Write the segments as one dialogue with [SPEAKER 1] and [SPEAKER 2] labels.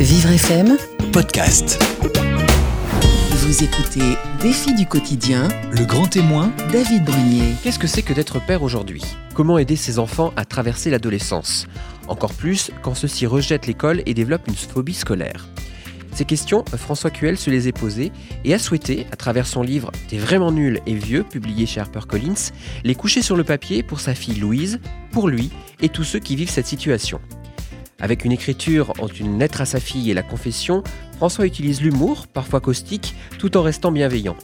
[SPEAKER 1] Vivre FM,
[SPEAKER 2] podcast.
[SPEAKER 1] vous écoutez Défi du quotidien,
[SPEAKER 2] Le grand témoin,
[SPEAKER 1] David Brunier.
[SPEAKER 3] Qu'est-ce que c'est que d'être père aujourd'hui? Comment aider ses enfants à traverser l'adolescence? Encore plus quand ceux-ci rejettent l'école et développent une phobie scolaire. Ces questions, François Cuel se les est posées et a souhaité, à travers son livre T'es vraiment nul et vieux, publié chez HarperCollins, les coucher sur le papier pour sa fille Louise, pour lui et tous ceux qui vivent cette situation. Avec une écriture entre une lettre à sa fille et la confession, François utilise l'humour, parfois caustique, tout en restant bienveillant.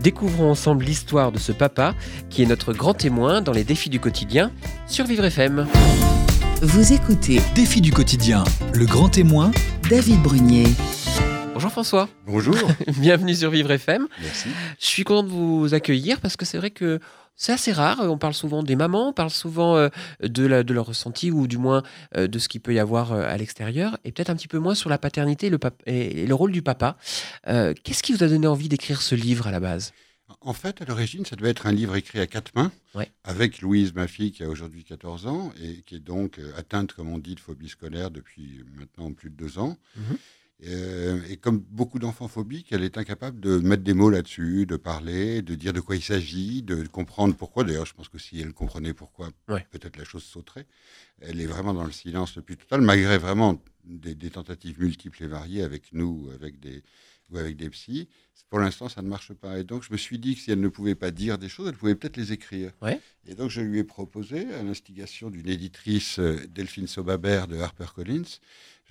[SPEAKER 3] Découvrons ensemble l'histoire de ce papa qui est notre grand témoin dans les défis du quotidien sur Vivre FM.
[SPEAKER 1] Vous écoutez
[SPEAKER 2] défi du quotidien. Le grand témoin,
[SPEAKER 1] David Brunier.
[SPEAKER 3] Bonjour François,
[SPEAKER 4] Bonjour.
[SPEAKER 3] bienvenue sur Vivre FM.
[SPEAKER 4] Merci.
[SPEAKER 3] Je suis content de vous accueillir parce que c'est vrai que c'est assez rare. On parle souvent des mamans, on parle souvent euh, de, la- de leur ressenti ou du moins euh, de ce qu'il peut y avoir euh, à l'extérieur et peut-être un petit peu moins sur la paternité et le, et rôle du papa. Euh, Qu'est-ce qui vous a donné envie d'écrire ce livre à la base?
[SPEAKER 4] En fait, à l'origine, ça devait être un livre écrit à quatre mains,
[SPEAKER 3] Ouais.
[SPEAKER 4] avec Louise, ma fille, qui a aujourd'hui 14 ans, et qui est donc atteinte, comme on dit, de phobie scolaire depuis maintenant plus de deux ans.
[SPEAKER 3] Mhm.
[SPEAKER 4] Euh, et comme beaucoup d'enfants phobiques, elle est incapable de mettre des mots là-dessus, de parler, de dire de quoi il s'agit, de comprendre pourquoi. D'ailleurs, je pense que si elle comprenait pourquoi,
[SPEAKER 3] Ouais.
[SPEAKER 4] peut-être la chose sauterait. Elle est vraiment dans le silence le plus total, malgré vraiment des, des tentatives multiples et variées avec nous, avec des, ou avec des psys. Pour l'instant, ça ne marche pas. Et donc, je me suis dit que si elle ne pouvait pas dire des choses, elle pouvait peut-être les écrire.
[SPEAKER 3] Ouais.
[SPEAKER 4] Et donc, je lui ai proposé, à l'instigation d'une éditrice, euh, Delphine Sobabert de HarperCollins,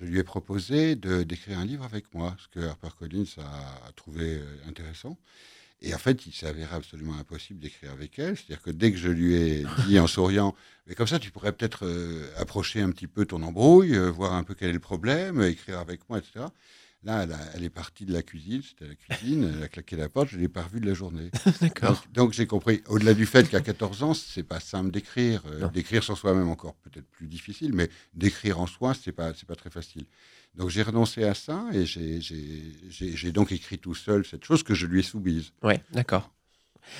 [SPEAKER 4] je lui ai proposé d'écrire un livre avec moi, ce que HarperCollins a, a trouvé euh, intéressant. Et en fait, il avéré absolument impossible d'écrire avec elle. C'est-à-dire que dès que je lui ai dit en souriant, mais comme ça, tu pourrais peut-être euh, approcher un petit peu ton embrouille, euh, voir un peu quel est le problème, écrire avec moi, etc. Là, elle, a- elle est partie de la cuisine, c'était la cuisine, elle a claqué la porte, je ne l'ai pas revue de la journée.
[SPEAKER 3] D'accord.
[SPEAKER 4] Donc, donc j'ai compris, au-delà du fait qu'à 14 ans, c'est pas simple d'écrire. Euh, d'écrire sur soi-même encore peut-être plus difficile, mais d'écrire en soi, c'est pas, c'est pas très facile. Donc j'ai renoncé à ça et j'ai- j'ai j'ai- j'ai donc écrit tout seul cette chose que je lui ai soumise.
[SPEAKER 3] Ouais, d'accord.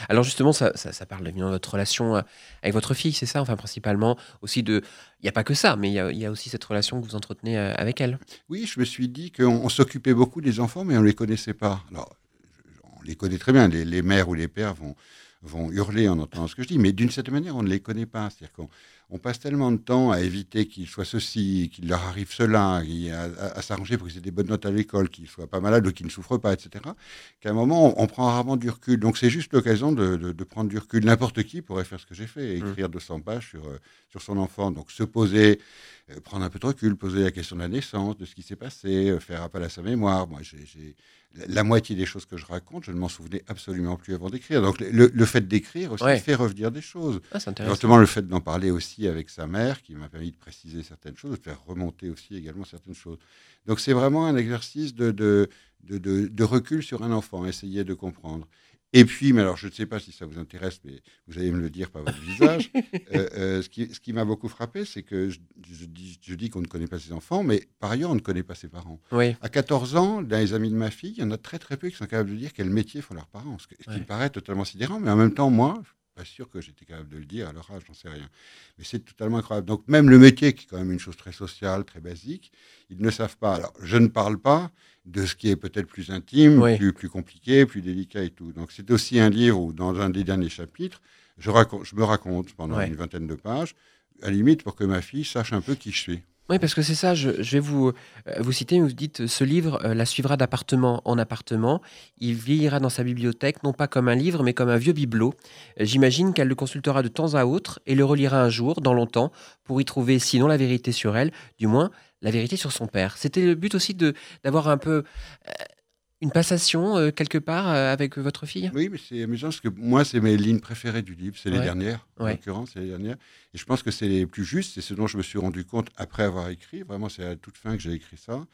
[SPEAKER 3] Alors justement, ça, parle de votre relation euh, avec votre fille, c'est ça? Enfin, principalement aussi de... Il n'y a pas que ça, mais il y a, aussi cette relation que vous entretenez euh, avec elle.
[SPEAKER 4] Oui, je me suis dit qu'on on s'occupait beaucoup des enfants, mais on ne les connaissait pas. Alors, on les connaît très bien. Les, les mères ou les pères vont, vont hurler en entendant ce que je dis, mais d'une certaine manière, on ne les connaît pas. C'est-à-dire qu'on on passe tellement de temps à éviter qu'ils soient ceci, qu'il leur arrive cela, à, à- à s'arranger pour qu'ils aient des bonnes notes à l'école, qu'ils ne soient pas malades ou qu'ils ne souffrent pas, etc., qu'à un moment, on, on prend rarement du recul. Donc, c'est juste l'occasion de, de- de prendre du recul. N'importe qui pourrait faire ce que j'ai fait, écrire 200 pages sur, euh, sur son enfant. Donc, se poser, euh, prendre un peu de recul, poser la question de la naissance, de ce qui s'est passé, euh, faire appel à sa mémoire. Moi, j'ai- la, moitié des choses que je raconte, je ne m'en souvenais absolument plus avant d'écrire. Donc, le, le fait d'écrire aussi
[SPEAKER 3] Ouais.
[SPEAKER 4] fait revenir des choses.
[SPEAKER 3] Ah.
[SPEAKER 4] Notamment le fait d'en parler aussi avec sa mère, qui m'a permis de préciser certaines choses, de faire remonter aussi également certaines choses. Donc c'est vraiment un exercice de, de, de, de- de recul sur un enfant, essayer de comprendre. Et puis, mais alors je ne sais pas si ça vous intéresse, mais vous allez me le dire par votre visage. euh, euh, ce qui, ce qui m'a beaucoup frappé, c'est que je, je dis, je dis qu'on ne connaît pas ses enfants, mais par ailleurs, on ne connaît pas ses parents.
[SPEAKER 3] Oui,
[SPEAKER 4] À 14 ans, dans les amis de ma fille, il y en a très très peu qui sont capables de dire quel métier font leurs parents. Ce, qui
[SPEAKER 3] Ouais.
[SPEAKER 4] me paraît totalement sidérant, mais en même temps, moi, pas sûr que j'étais capable de le dire à leur âge, j'en sais rien. Mais c'est totalement incroyable. Donc même le métier, qui est quand même une chose très sociale, très basique, ils ne savent pas. Alors, je ne parle pas de ce qui est peut-être plus intime, plus, plus compliqué, plus délicat et tout. Donc c'est aussi un livre où, dans un des derniers chapitres, je, raconte, je me raconte pendant une vingtaine de pages, à la limite pour que ma fille sache un peu qui je suis.
[SPEAKER 3] Oui, parce que c'est ça, je, vais vous, euh, vous citer, vous dites, ce livre euh, la suivra d'appartement en appartement, il vieillira dans sa bibliothèque, non pas comme un livre, mais comme un vieux bibelot. Euh, J'imagine qu'elle le consultera de temps à autre et le relira un jour, dans longtemps, pour y trouver, sinon la vérité sur elle, du moins la vérité sur son père. C'était le but aussi de d'avoir un peu euh, une passation, euh, quelque part, euh, avec votre fille?
[SPEAKER 4] Oui, mais c'est amusant parce que moi, c'est mes lignes préférées du livre, c'est les
[SPEAKER 3] Ouais.
[SPEAKER 4] dernières, en
[SPEAKER 3] Ouais.
[SPEAKER 4] l'occurrence, c'est les dernières. Et je pense que c'est les plus justes, c'est ce dont je me suis rendu compte après avoir écrit. Vraiment, c'est à toute fin que j'ai écrit ça.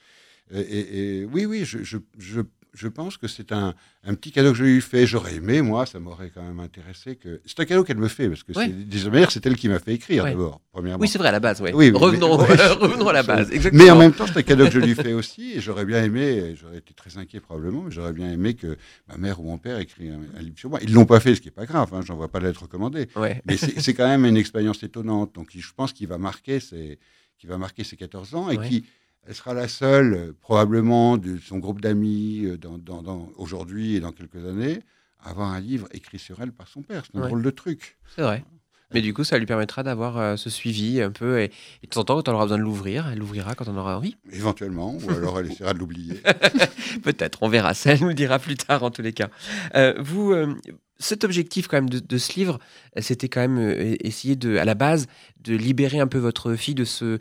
[SPEAKER 4] Et, et- et oui, oui, je, je, je, je pense que c'est un, un petit cadeau que je lui fais. J'aurais aimé, moi, ça m'aurait quand même intéressé que. C'est un cadeau qu'elle me fait parce que des manière, c'est elle qui m'a fait écrire d'abord, premièrement.
[SPEAKER 3] Oui, c'est vrai, à la base, ouais.
[SPEAKER 4] Oui, oui,
[SPEAKER 3] revenons,
[SPEAKER 4] mais- ouais.
[SPEAKER 3] revenons à la base, exactement.
[SPEAKER 4] Mais en même temps, c'est un cadeau que je lui fais aussi, et j'aurais bien aimé, j'aurais été très inquiet probablement, mais j'aurais bien aimé que ma mère ou mon père écrivent un, un livre sur moi. Ils ne l'ont pas fait, ce qui n'est pas grave, hein, j'en vois pas lettre recommandée.
[SPEAKER 3] Ouais.
[SPEAKER 4] Mais c'est quand même une expérience étonnante. Donc je pense qu'il va marquer ses, qui va marquer ses 14 ans et qui, elle sera la seule, euh, probablement, de son groupe d'amis euh, dans, dans- dans- aujourd'hui et dans quelques années, à avoir un livre écrit sur elle par son père. C'est un
[SPEAKER 3] Ouais.
[SPEAKER 4] drôle de truc.
[SPEAKER 3] C'est vrai. Mais du coup, ça lui permettra d'avoir euh, ce suivi un peu. Et, et de temps en temps, quand on aura besoin de l'ouvrir, elle l'ouvrira quand on aura envie.
[SPEAKER 4] Éventuellement, ou alors elle essaiera de l'oublier.
[SPEAKER 3] Peut-être, on verra. Ça, elle nous le dira plus tard, en tous les cas. Euh, vous, euh, cet objectif quand même de, de ce livre, c'était quand même essayer de, à la base, de libérer un peu votre fille de ce.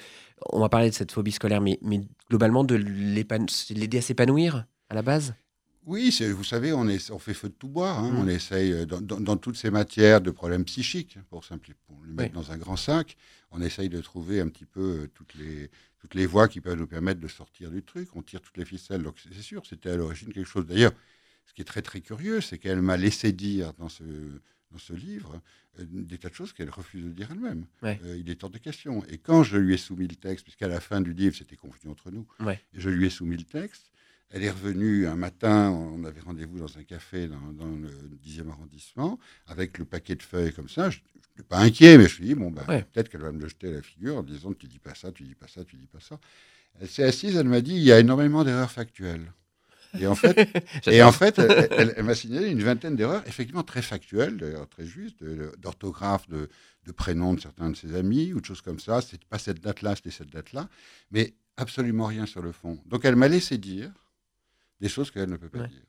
[SPEAKER 3] On va parler de cette phobie scolaire, mais, mais globalement de l'aider à s'épanouir à la base?
[SPEAKER 4] Oui, vous savez, on, est, on fait feu de tout bois. hein.
[SPEAKER 3] Mm.
[SPEAKER 4] On essaye, euh, dans, dans- dans toutes ces matières de problèmes psychiques, pour, simpli- pour le mettre
[SPEAKER 3] Oui.
[SPEAKER 4] dans un grand sac, on essaye de trouver un petit peu euh, toutes les, toutes les voies qui peuvent nous permettre de sortir du truc. On tire toutes les ficelles. Donc, c'est sûr, c'était à l'origine quelque chose. D'ailleurs, ce qui est très, très curieux, c'est qu'elle m'a laissé dire dans ce, dans ce livre euh, des tas de choses qu'elle refuse de dire elle-même.
[SPEAKER 3] Ouais.
[SPEAKER 4] Euh, il est hors de question. Et quand je lui ai soumis le texte, puisqu'à la fin du livre, c'était convenu entre nous,
[SPEAKER 3] Ouais.
[SPEAKER 4] je lui ai soumis le texte, elle est revenue un matin, on avait rendez-vous dans un café dans, dans le 10e arrondissement, avec le paquet de feuilles comme ça. Je n'étais pas inquiet, mais je me suis dit, bon, ben,
[SPEAKER 3] Ouais.
[SPEAKER 4] peut-être qu'elle va me le jeter à la figure en disant, tu dis pas ça, tu dis pas ça, tu dis pas ça. Elle s'est assise, elle m'a dit, il y a énormément d'erreurs factuelles. Et en fait, et en fait elle, elle- elle m'a signalé une vingtaine d'erreurs, effectivement très factuelles, d'ailleurs très justes, d'orthographe, de, de prénoms de certains de ses amis, ou de choses comme ça. C'est pas cette date-là, c'était cette date-là, mais absolument rien sur le fond. Donc elle m'a laissé dire des choses qu'elle ne peut pas
[SPEAKER 3] Ouais.
[SPEAKER 4] dire.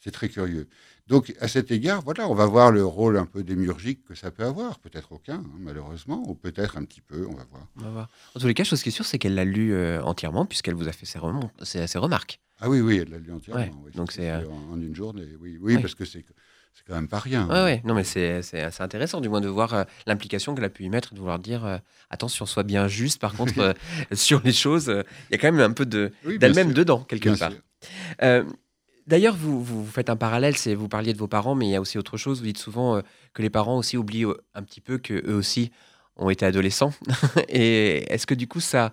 [SPEAKER 4] C'est très curieux. Donc, à cet égard, voilà, on va voir le rôle un peu démiurgique que ça peut avoir. Peut-être aucun, hein, malheureusement, ou peut-être un petit peu, on va voir.
[SPEAKER 3] On va voir. En tous les cas, chose qui est sûre, c'est qu'elle l'a lu euh, entièrement, puisqu'elle vous a fait ses, remon- ses, ses remarques.
[SPEAKER 4] Ah oui, oui, elle l'a lu entièrement.
[SPEAKER 3] Ouais,
[SPEAKER 4] oui,
[SPEAKER 3] donc c'est, euh,
[SPEAKER 4] en, en une journée. Oui, oui
[SPEAKER 3] Ouais.
[SPEAKER 4] parce que c'est c'est quand même pas rien.
[SPEAKER 3] Ouais, ouais. Non, mais c'est assez intéressant, du moins, de voir euh, l'implication qu'elle a pu y mettre, de vouloir dire euh, attention, sois bien juste. Par contre, euh, sur les choses, il y a quand même un peu de
[SPEAKER 4] Oui,
[SPEAKER 3] d'elle-même dedans, quelque
[SPEAKER 4] bien
[SPEAKER 3] part. D'ailleurs, vous, vous, faites un parallèle, c'est vous parliez de vos parents, mais il y a aussi autre chose. Vous dites souvent que les parents aussi oublient un petit peu que eux aussi ont été adolescents. Et est-ce que du coup, ça,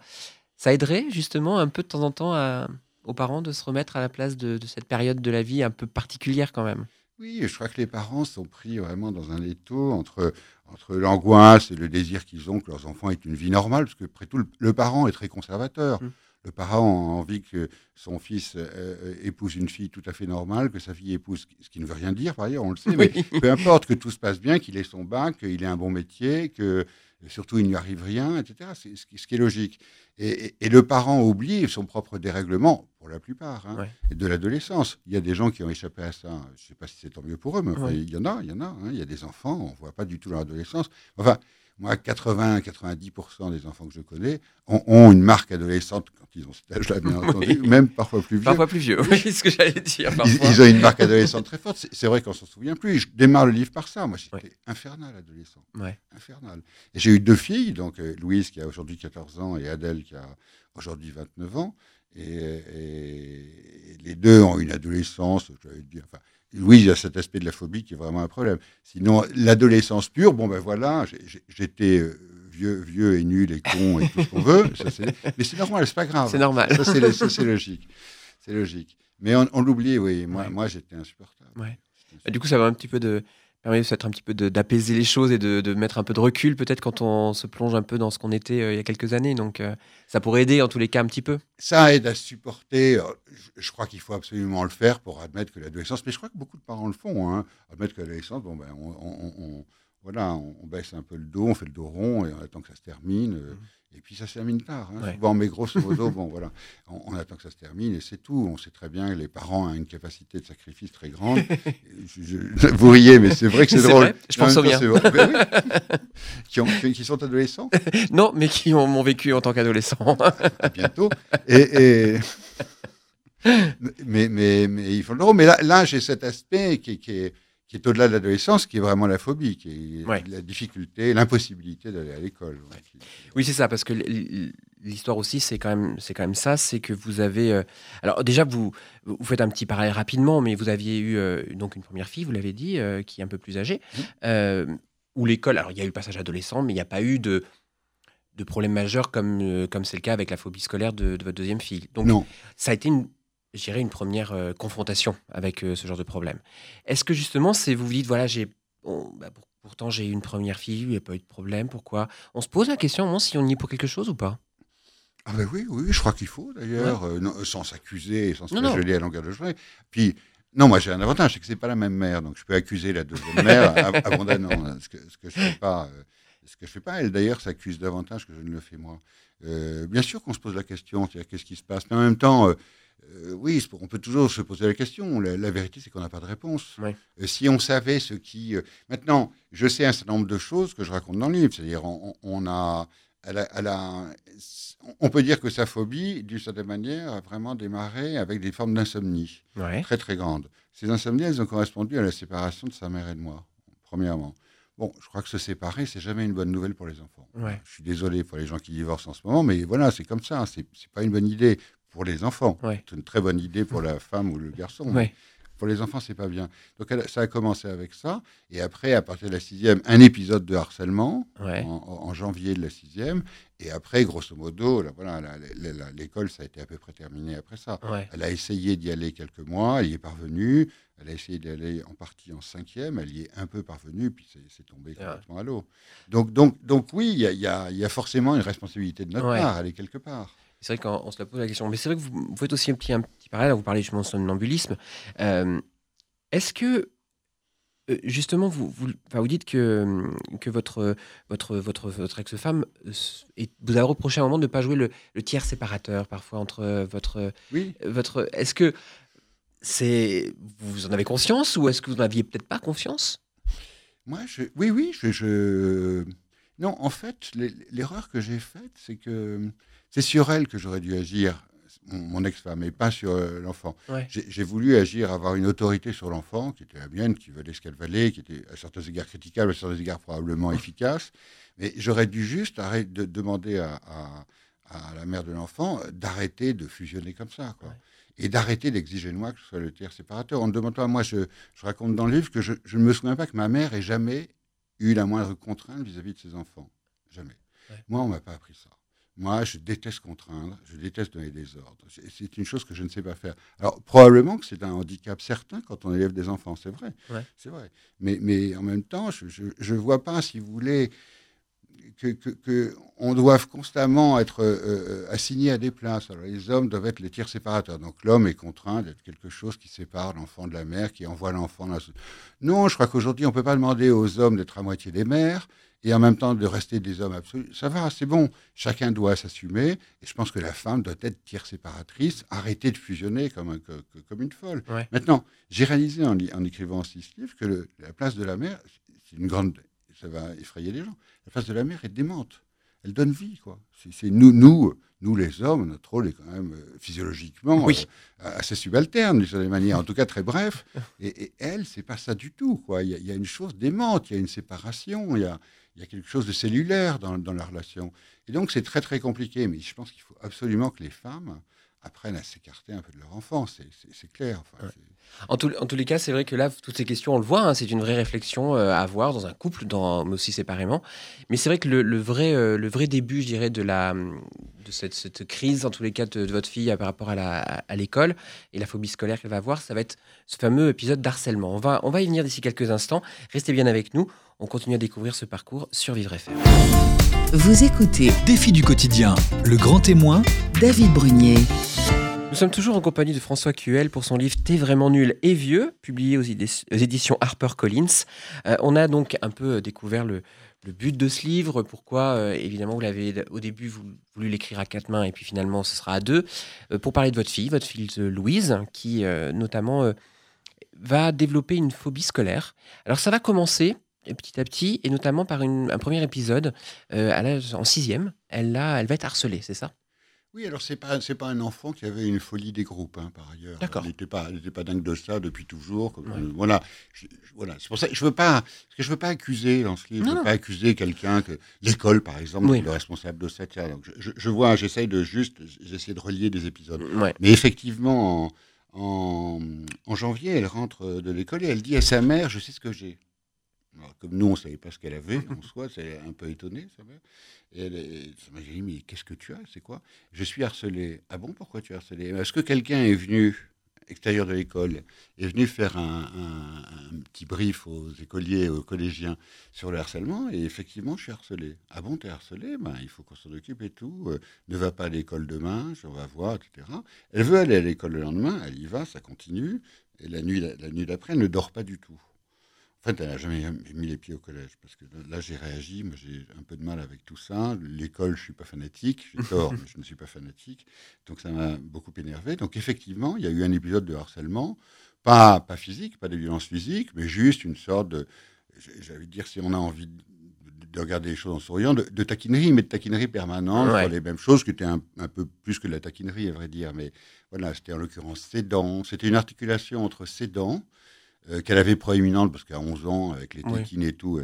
[SPEAKER 3] ça aiderait justement un peu de temps en temps à- aux parents de se remettre à la place de, de cette période de la vie un peu particulière quand même?
[SPEAKER 4] Oui, je crois que les parents sont pris vraiment dans un étau entre, entre l'angoisse et le désir qu'ils ont que leurs enfants aient une vie normale, parce que, après tout, le, le parent est très conservateur.
[SPEAKER 3] Mm.
[SPEAKER 4] Le parent a envie que son fils euh, euh, épouse une fille tout à fait normale, que sa fille épouse, ce qui ne veut rien dire par ailleurs, on le sait, mais
[SPEAKER 3] Oui.
[SPEAKER 4] peu importe que tout se passe bien, qu'il ait son bac, qu'il ait un bon métier, que surtout il n'y arrive rien, etc. C'est ce qui, ce qui est logique. Et, et- et le parent oublie son propre dérèglement, pour la plupart, hein,
[SPEAKER 3] Ouais.
[SPEAKER 4] de l'adolescence. Il y a des gens qui ont échappé à ça. Je ne sais pas si c'est tant mieux pour eux, mais enfin,
[SPEAKER 3] Ouais.
[SPEAKER 4] il y en a, il y en a. hein. Il y a des enfants, on ne voit pas du tout leur adolescence. Enfin, moi, 80-90% des enfants que je connais ont, ont une marque adolescente quand ils ont cet âge-là, bien entendu, même parfois plus vieux.
[SPEAKER 3] Parfois plus vieux, oui, c'est ce que j'allais dire.
[SPEAKER 4] Ils,
[SPEAKER 3] Parfois.
[SPEAKER 4] ils ont une marque adolescente très forte. C'est- vrai qu'on s'en souvient plus. Je démarre le livre par ça. Moi, j'étais
[SPEAKER 3] Ouais.
[SPEAKER 4] infernal adolescent.
[SPEAKER 3] Ouais.
[SPEAKER 4] Infernal. Et j'ai eu deux filles, donc euh, Louise qui a aujourd'hui 14 ans et Adèle qui a aujourd'hui 29 ans. Et, et les deux ont une adolescence, j'allais dire. Enfin, Louise, il y a cet aspect de la phobie qui est vraiment un problème. Sinon, l'adolescence pure, bon ben voilà, j'étais euh, vieux, vieux et nul et con et tout ce qu'on veut. Ça, mais c'est normal, c'est pas grave.
[SPEAKER 3] C'est normal.
[SPEAKER 4] Ça, c'est logique. C'est logique. Mais on, on l'oublie, oui. Moi,
[SPEAKER 3] Ouais.
[SPEAKER 4] moi j'étais insupportable.
[SPEAKER 3] Ouais. Du coup, ça va un petit peu de permet peut-être un petit peu d'apaiser les choses et de, de mettre un peu de recul peut-être quand on se plonge un peu dans ce qu'on était euh, il y a quelques années. Donc euh, ça pourrait aider en tous les cas un petit peu.
[SPEAKER 4] Ça aide à supporter. euh, Je, je crois qu'il faut absolument le faire pour admettre que l'adolescence, mais je crois que beaucoup de parents le font, hein, admettre que l'adolescence, bon ben, on, on- on- voilà, on, on baisse un peu le dos, on fait le dos rond et on attend que ça se termine. euh, Et puis ça se termine tard. hein,
[SPEAKER 3] Ouais.
[SPEAKER 4] souvent, mais grosso modo, bon voilà, on, on attend que ça se termine et c'est tout. On sait très bien que les parents ont une capacité de sacrifice très grande. Je- je- vous riez, mais c'est vrai que c'est drôle.
[SPEAKER 3] vrai, je pense aux
[SPEAKER 4] vrai. Ben oui. qui, ont- qui- qui sont adolescents
[SPEAKER 3] Non, mais qui ont m'ont vécu en tant qu'adolescent.
[SPEAKER 4] à bientôt. Et, et- mais, mais, mais ils font le. Mais là, là j'ai cet aspect qui est, qui est au-delà de l'adolescence, qui est vraiment la phobie, qui est
[SPEAKER 3] Ouais.
[SPEAKER 4] la difficulté, l'imposibilité d'aller à l'école. Ouais.
[SPEAKER 3] Oui, c'est ça, parce que l'histoire aussi, c'est quand même, c'est quand même ça, c'est que vous avez. euh, alors déjà, vous, vous faites un petit parallèle rapidement, mais vous aviez eu euh, donc une première fille, vous l'avez dit, euh, qui est un peu plus âgée, euh, où l'école. Alors il y a eu le passage adolescent, mais il n'y a pas eu de de problème majeur comme comme c'est le cas avec la phobie scolaire de, de votre deuxième fille. Donc
[SPEAKER 4] Non,
[SPEAKER 3] ça a été une, je dirais, une première euh, confrontation avec euh, ce genre de problème. Est-ce que justement, c'est vous vous dites, voilà, j'ai, bon, bah, pour- pourtant j'ai eu une première fille, il n'y a pas eu de problème, pourquoi? On se pose la question, moment, si on y est pour quelque chose ou pas
[SPEAKER 4] Ah ben oui, oui, je crois qu'il faut d'ailleurs, euh, non, sans s'accuser, sans se
[SPEAKER 3] Non, non.
[SPEAKER 4] flageller à longueur de journée. Puis, non, moi j'ai un avantage, c'est que c'est pas la même mère, donc je peux accuser la deuxième mère ab- abondamment, ce que, ce que je fais pas. ce que je fais pas, elle d'ailleurs s'accuse davantage que je ne le fais moi. Bien sûr qu'on se pose la question, c'est-à-dire qu'est-ce qui se passe, mais en même temps, euh, oui, on peut toujours se poser la question. La, la vérité, c'est qu'on n'a pas de réponse. Euh, si on savait ce qui, euh, maintenant, je sais un certain nombre de choses que je raconte dans le livre, c'est-à-dire on, a elle a- elle a- on peut dire que sa phobie, d'une certaine manière, a vraiment démarré avec des formes d'insomnie
[SPEAKER 3] Ouais.
[SPEAKER 4] très très grandes. Ces insomnies, elles ont correspondu à la séparation de sa mère et de moi, premièrement. Bon, je crois que se séparer, c'est jamais une bonne nouvelle pour les enfants.
[SPEAKER 3] Ouais.
[SPEAKER 4] Je suis désolé pour les gens qui divorcent en ce moment, mais voilà, c'est comme ça. C'est c'est pas une bonne idée pour les enfants.
[SPEAKER 3] Ouais.
[SPEAKER 4] C'est une très bonne idée pour la femme ou le garçon.
[SPEAKER 3] Ouais.
[SPEAKER 4] Pour les enfants, c'est pas bien. Donc elle- ça a commencé avec ça, et après, à partir de la sixième, un épisode de harcèlement
[SPEAKER 3] Ouais.
[SPEAKER 4] en, en janvier de la sixième. Et après, grosso modo, là, voilà, l'école, ça a été à peu près terminé après ça. Elle a essayé d'y aller quelques mois, elle y est parvenue. Elle a essayé d'y aller en partie en cinquième, elle y est un peu parvenue, puis c'est tombé
[SPEAKER 3] Ouais.
[SPEAKER 4] complètement à l'eau. Donc, donc, donc oui, il y a, y y forcément une responsabilité de notre part, elle est quelque part.
[SPEAKER 3] C'est vrai qu'on on se la pose la question. Mais c'est vrai que vous, vous faites aussi un petit, un petit parallèle. Vous parlez justement de somnambulisme. Euh, Est-ce que, euh, justement, vous, vous, enfin, vous dites que, que votre, votre, votre, votre ex-femme, vous avez reproché à un moment de ne pas jouer le, le tiers séparateur parfois entre votre.
[SPEAKER 4] Oui,
[SPEAKER 3] votre Est-ce que c'est vous en avez conscience ou est-ce que vous n'aviez peut-être pas confiance
[SPEAKER 4] moi, je, oui, oui, je, je- Non, en fait, l'e- l'erreur que j'ai faite, c'est que c'est sur elle que j'aurais dû agir, mon, mon ex-femme, et pas sur euh, l'enfant.
[SPEAKER 3] Ouais.
[SPEAKER 4] J'ai voulu agir, avoir une autorité sur l'enfant, qui était la mienne, qui valait ce qu'elle valait, qui était à certains égards critiquable, à certains égards probablement efficace. Mais j'aurais dû juste arrêter de demander à, à- à la mère de l'enfant d'arrêter de fusionner comme ça. Quoi.
[SPEAKER 3] Ouais.
[SPEAKER 4] Et d'arrêter d'exiger de moi que ce soit le tiers séparateur. On ne demande pas, moi je, je raconte dans le livre que je, je ne me souviens pas que ma mère ait jamais eu la moindre contrainte vis-à-vis de ses enfants. Jamais.
[SPEAKER 3] Ouais.
[SPEAKER 4] Moi, on m'a pas appris ça. Moi, je déteste contraindre, je déteste donner des ordres. C'est- une chose que je ne sais pas faire. Alors, probablement que c'est un handicap certain quand on élève des enfants, c'est vrai.
[SPEAKER 3] Ouais.
[SPEAKER 4] C'est vrai. Mais, mais en même temps, je ne vois pas, si vous voulez, que, que, que on doive constamment être euh, euh, assigné à des places. Alors, les hommes doivent être les tiers séparateurs. Donc, l'homme est contraint d'être quelque chose qui sépare l'enfant de la mère, qui envoie l'enfant dans la... Non, je crois qu'aujourd'hui, on ne peut pas demander aux hommes d'être à moitié des mères et en même temps de rester des hommes absolus. Ça va, c'est bon. Chacun doit s'assumer. Et je pense que la femme doit être tiers séparatrice, arrêter de fusionner comme, un- que- que- comme une folle.
[SPEAKER 3] Ouais.
[SPEAKER 4] Maintenant, j'ai réalisé en, écrivant ce livre que le- la place de la mère, c'est une grande. Ça va effrayer les gens. La place de la mère est démente. Elle donne vie, quoi. C'est c'est nous, nous, nous les hommes, notre rôle est quand même euh, physiologiquement
[SPEAKER 3] Oui.
[SPEAKER 4] euh, assez subalterne d'une certaine manière, en tout cas très bref. Et, et elle, c'est pas ça du tout, quoi. Il y, a, il y a une chose démente, il y a une séparation, il y a, il y a quelque chose de cellulaire dans, dans la relation. Et donc c'est très très compliqué. Mais je pense qu'il faut absolument que les femmes apprennent à s'écarter un peu de leur enfant. C'est- clair. Enfin,
[SPEAKER 3] Ouais.
[SPEAKER 4] c'est-
[SPEAKER 3] En, tout- en tous les cas, c'est vrai que là, toutes ces questions, on le voit, hein, c'est une vraie réflexion euh, à avoir dans un couple, dans, mais aussi séparément. Mais c'est vrai que le, le vrai, euh, le vrai début, je dirais, de, la, de cette, cette crise, en tous les cas, de, de votre fille euh, par rapport à l'école et la phobie scolaire qu'elle va avoir, ça va être ce fameux épisode d'harcèlement. On va, on va y venir d'ici quelques instants. Restez bien avec nous. On continue à découvrir ce parcours sur Vivre FM.
[SPEAKER 1] Vous écoutez
[SPEAKER 2] Défi du quotidien, le grand témoin,
[SPEAKER 1] David Brunier.
[SPEAKER 3] Nous sommes toujours en compagnie de François Cuel pour son livre T'es vraiment nul et vieux, publié aux, éditions HarperCollins. Euh, on a donc un peu découvert le, but de ce livre, pourquoi euh, évidemment vous l'avez au début voulu l'écrire à quatre mains et puis finalement ce sera à deux, euh, pour parler de votre fille, votre fille euh, Louise, qui euh, notamment euh, va développer une phobie scolaire. Alors ça va commencer euh, petit à petit et notamment par un premier épisode euh, en sixième. Elle va être harcelée, c'est ça?
[SPEAKER 4] Oui, alors c'est pas c'est pas un enfant qui avait une folie des groupes, hein, par ailleurs.
[SPEAKER 3] D'accord.
[SPEAKER 4] Il n'était pas il était pas dingue de ça depuis toujours. comme-
[SPEAKER 3] Ouais.
[SPEAKER 4] euh, voilà, Je- je- voilà. C'est pour ça que je veux pas parce que je veux pas accuser dans ce livre. Je veux pas accuser quelqu'un que l'école, par exemple,
[SPEAKER 3] Oui.
[SPEAKER 4] est le responsable de ça. Tiens, donc je, je- je vois, j'essaye de juste j'essaie de relier des épisodes.
[SPEAKER 3] Ouais.
[SPEAKER 4] Mais effectivement, en, en, en janvier, elle rentre de l'école et elle dit à sa mère Je sais ce que j'ai. Comme nous, on ne savait pas ce qu'elle avait en soi, c'est un peu étonné, mère. Et mère dit Mais qu'est-ce que tu as C'est quoi? Je suis harcelée. Ah bon Pourquoi tu es harcelée Est-ce que quelqu'un est venu extérieur de l'école, est venu faire un, petit brief aux écoliers, aux collégiens sur le harcèlement, et effectivement, je suis harcelé. Ah bon, t'es harcelé? Ben, Il faut qu'on s'en occupe et tout. Euh, ne va pas à l'école demain, on va voir, etc. Elle veut aller à l'école le lendemain, elle y va, ça continue, et la nuit, la, la nuit d'après, elle ne dort pas du tout. En fait, elle n'a jamais mis les pieds au collège, parce que là, j'ai réagi, moi j'ai un peu de mal avec tout ça. L'école, je ne suis pas fanatique, j'ai tort, mais je ne suis pas fanatique. Donc ça m'a beaucoup énervé. Donc effectivement, il y a eu un épisode de harcèlement, pas, pas physique, pas de violence physique, mais juste une sorte de, j'allais dire, si on a envie de regarder les choses en souriant, de, de taquinerie, mais de taquinerie permanente
[SPEAKER 3] Ouais.
[SPEAKER 4] sur les mêmes choses, qui étaient un, un peu plus que de la taquinerie, à vrai dire. Mais voilà, c'était en l'occurrence ses dents. C'était une articulation entre ses dents, euh, qu'elle avait proéminente, parce qu'à 11 ans, avec les
[SPEAKER 3] Oui.
[SPEAKER 4] tétines et tout,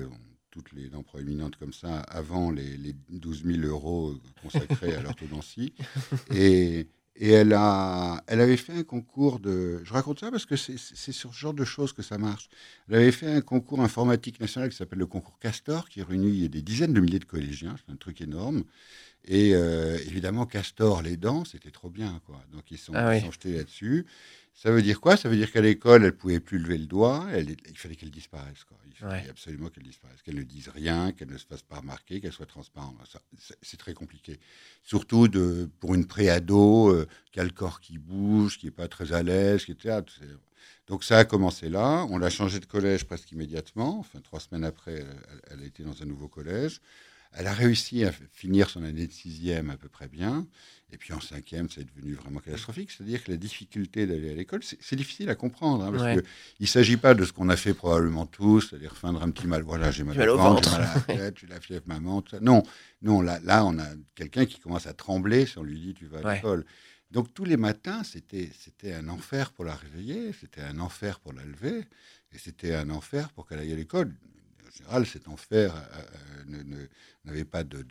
[SPEAKER 4] toutes les dents proéminentes comme ça, avant les, les 12 000 euros consacrés à l'orthodontie. Et, et elle, a, elle avait fait un concours de... Je raconte ça parce que c'est sur ce genre de choses que ça marche. Elle avait fait un concours informatique national qui s'appelle le concours Castor, qui réunit des dizaines de milliers de collégiens. C'est un truc énorme. Et euh, évidemment, Castor, les dents, c'était trop bien. Quoi. Donc, ils sont,
[SPEAKER 3] Ah
[SPEAKER 4] ils sont jetés là-dessus. Ça veut dire quoi? Ça veut dire qu'à l'école, elle pouvait plus lever le doigt. Elle, il fallait qu'elle disparaisse. Quoi. Il fallait
[SPEAKER 3] Ouais.
[SPEAKER 4] absolument qu'elle disparaisse. Qu'elle ne dise rien, qu'elle ne se fasse pas remarquer, qu'elle soit transparente. C'est- très compliqué. Surtout de, pour une préado euh, qui a le corps qui bouge, qui n'est pas très à l'aise, etc. Donc ça a commencé là. On l'a changé de collège presque immédiatement. Enfin, trois semaines après, elle, elle a été dans un nouveau collège. Elle a réussi à finir son année de sixième à peu près bien. Et puis en cinquième, c'est devenu vraiment catastrophique. C'est-à-dire que la difficulté d'aller à l'école, c'est difficile à comprendre. hein, parce
[SPEAKER 3] Ouais.
[SPEAKER 4] que il ne s'agit pas de ce qu'on a fait probablement tous, c'est-à-dire feindre un petit mal. Voilà, j'ai mal,
[SPEAKER 3] mal
[SPEAKER 4] au ventre, j'ai
[SPEAKER 3] ventre.
[SPEAKER 4] mal à la tête, j'ai la fièvre, maman. Tout ça. Non, non là, là, on a quelqu'un qui commence à trembler si on lui dit tu vas à
[SPEAKER 3] Ouais.
[SPEAKER 4] l'école. Donc tous les matins, c'était c'était un enfer pour la réveiller, c'était un enfer pour la lever, et c'était un enfer pour qu'elle aille à l'école. Général, cet enfer euh, euh, n'avait pas de, de-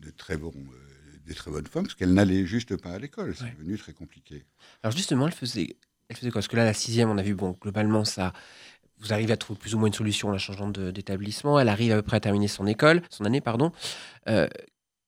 [SPEAKER 4] de très bons, euh, de très bonnes formes, parce qu'elle n'allait juste pas à l'école. C'est
[SPEAKER 3] Ouais.
[SPEAKER 4] devenu très compliqué.
[SPEAKER 3] Alors justement, elle faisait, elle faisait quoi? Parce que là, la sixième, on a vu, bon, globalement, ça, vous arrivez à trouver plus ou moins une solution en la changeant d'établissement. Elle arrive à peu près à terminer son école, son année, pardon. Euh,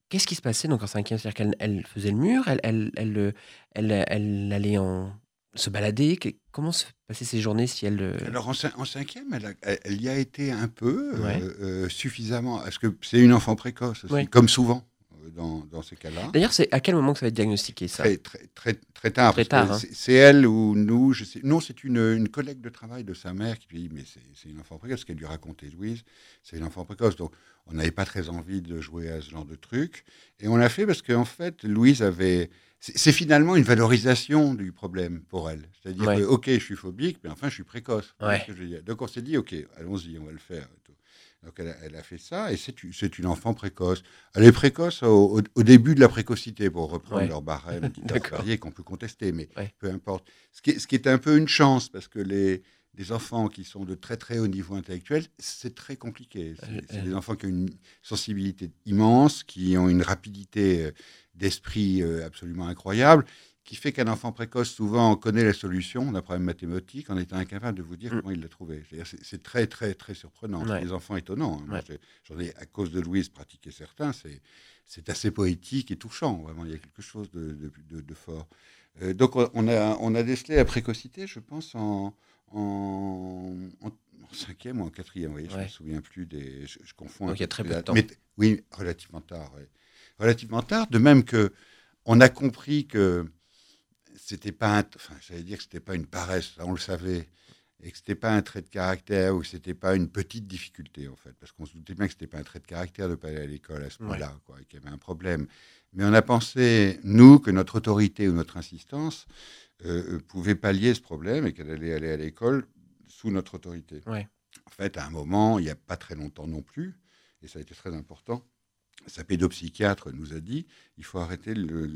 [SPEAKER 3] Qu'est-ce qui se passait donc en cinquième? C'est-à-dire qu'elle elle faisait le mur, elle, elle, elle, elle, elle allait en se balader? Comment se passaient ces journées si elle euh,
[SPEAKER 4] Alors en, cin- en cinquième, elle, a- elle- y a été un peu, euh,
[SPEAKER 3] Ouais.
[SPEAKER 4] euh, suffisamment, parce que c'est une enfant précoce aussi,
[SPEAKER 3] Ouais.
[SPEAKER 4] comme souvent euh, dans, dans ces cas-là.
[SPEAKER 3] D'ailleurs, c'est à quel moment que ça va être diagnostqué ça
[SPEAKER 4] Très, très, très, très tard.
[SPEAKER 3] Très hein.
[SPEAKER 4] c'est- elle ou nous, je sais. Non, c'est une, une collègue de travail de sa mère qui lui dit Mais c'est une enfant précoce, ce qu'elle lui racontait Louise, c'est une enfant précoce. Donc, on n'avait pas très envie de jouer à ce genre de truc. Et on l'a fait parce qu'en fait, Louise avait. C'est finalement une valorisation du problème pour elle. C'est-à-dire
[SPEAKER 3] Ouais.
[SPEAKER 4] que, OK, je suis phobique, mais enfin, je suis précoce.
[SPEAKER 3] Ouais.
[SPEAKER 4] Donc, on s'est dit OK, allons-y, on va le faire. et tout. Donc, elle a, elle a fait ça, et c'est une- enfant précoce. Elle est précoce au, au- au début de la précocité, pour reprendre
[SPEAKER 3] Ouais.
[SPEAKER 4] leur barème qu'on peut contester, mais
[SPEAKER 3] Ouais.
[SPEAKER 4] peu importe. Ce qui, est, ce qui est un peu une chance, parce que les, enfants qui sont de très très haut niveau intellectuel, c'est très compliqué. C'est des enfants qui ont une sensibilité immense, qui ont une rapidité euh, d'esprit euh, absolument incroyable, qui fait qu'un enfant précoce souvent connaît la solution d'un problème mathématique en étant incapable de vous dire
[SPEAKER 3] Mm.
[SPEAKER 4] comment il l'a trouvé. C'est très très très surprenant.
[SPEAKER 3] Ouais.
[SPEAKER 4] Des enfants étonnants. hein.
[SPEAKER 3] Ouais.
[SPEAKER 4] J'en ai, à cause de Louise, pratiqué certains. C'est assez poétique et touchant. Vraiment, il y a quelque chose de, de- de- de fort. Euh, donc, on- a, on a décelé la précocité, je pense, en, en, en- en cinquième ou en quatrième. Vous voyez, je ne me souviens plus des. Je, je confonds.
[SPEAKER 3] Donc, il y a très peu de
[SPEAKER 4] dates.
[SPEAKER 3] temps.
[SPEAKER 4] Mais- oui, relativement tard. ouais. Relativement tard, de même que on a compris que c'était pas, un- enfin, j'allais dire que c'était pas une paresse, ça, on le savait, et que c'était pas un trait de caractère ou que c'était pas une petite difficulté en fait, parce qu'on se doutait bien que c'était pas un trait de caractère de pas aller à l'école à ce
[SPEAKER 3] Ouais.
[SPEAKER 4] quoi, et qu'il y avait un problème. Mais on a pensé nous que notre autorité ou notre insistance euh, euh, pouvait pallier ce problème et qu'elle allait aller à l'école sous notre autorité.
[SPEAKER 3] Ouais.
[SPEAKER 4] En fait, à un moment, il n'y a pas très longtemps non plus, et ça a été très important. Sa pédopsychiatre nous a dit il faut arrêter, le,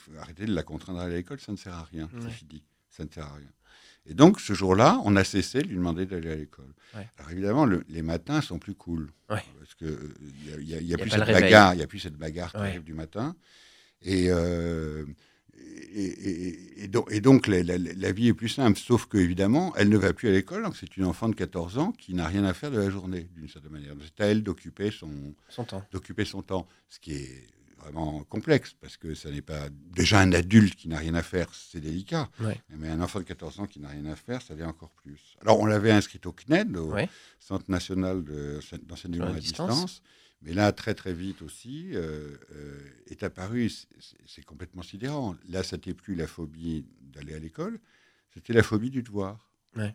[SPEAKER 4] faut arrêter de la contraindre à l'école, ça ne sert à rien.
[SPEAKER 3] Ouais.
[SPEAKER 4] C'est fini, ça ne sert à rien. Et donc, ce jour-là, on a cessé de lui demander d'aller à l'école.
[SPEAKER 3] Ouais.
[SPEAKER 4] Alors évidemment, le- les matins sont plus cool.
[SPEAKER 3] Ouais.
[SPEAKER 4] Parce qu'il n'y a, y a- y a
[SPEAKER 3] Y a
[SPEAKER 4] plus cette bagarre, y a plus cette bagarre qui arrive du matin. Et, euh, et, et- et donc, et donc la, la- la vie est plus simple, sauf que évidemment, elle ne va plus à l'école, donc c'est une enfant de 14 ans qui n'a rien à faire de la journée, d'une certaine manière. C'est à elle d'occuper son,
[SPEAKER 3] Son temps.
[SPEAKER 4] d'occuper son temps, ce qui est vraiment complexe, parce que ça n'est pas. Déjà, un adulte qui n'a rien à faire, c'est délicat.
[SPEAKER 3] Ouais.
[SPEAKER 4] Mais un enfant de 14 ans qui n'a rien à faire, ça l'est encore plus. Alors, on l'avait inscrit au CNED, au
[SPEAKER 3] Ouais.
[SPEAKER 4] Centre national de- d'enseignement à
[SPEAKER 3] distance.
[SPEAKER 4] distance. Mais là, très très vite aussi, euh, euh, est apparu, c'est- complètement sidérant. Là, c'était plus la phobie d'aller à l'école, c'était la phobie du devoir.
[SPEAKER 3] Ouais.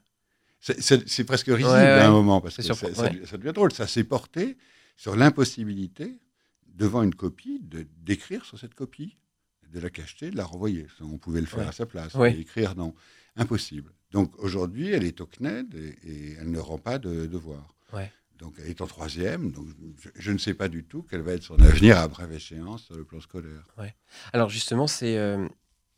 [SPEAKER 4] C'est- presque risible
[SPEAKER 3] Ouais, ouais.
[SPEAKER 4] à un moment, parce que ça, ça ça devient drôle. Ça s'est porté sur l'impossibilité, devant une copie, d'écrire sur cette copie, de la cacheter, de la renvoyer. On pouvait le faire
[SPEAKER 3] Ouais.
[SPEAKER 4] à sa place,
[SPEAKER 3] Ouais.
[SPEAKER 4] écrire, non. Impossible. Donc aujourd'hui, elle est au CNED et, et elle ne rend pas de devoir.
[SPEAKER 3] Ouais.
[SPEAKER 4] Donc elle est en troisième, donc je, je ne sais pas du tout quel va être son avenir à brève échéance sur le plan scolaire.
[SPEAKER 3] Alors justement, c'est euh,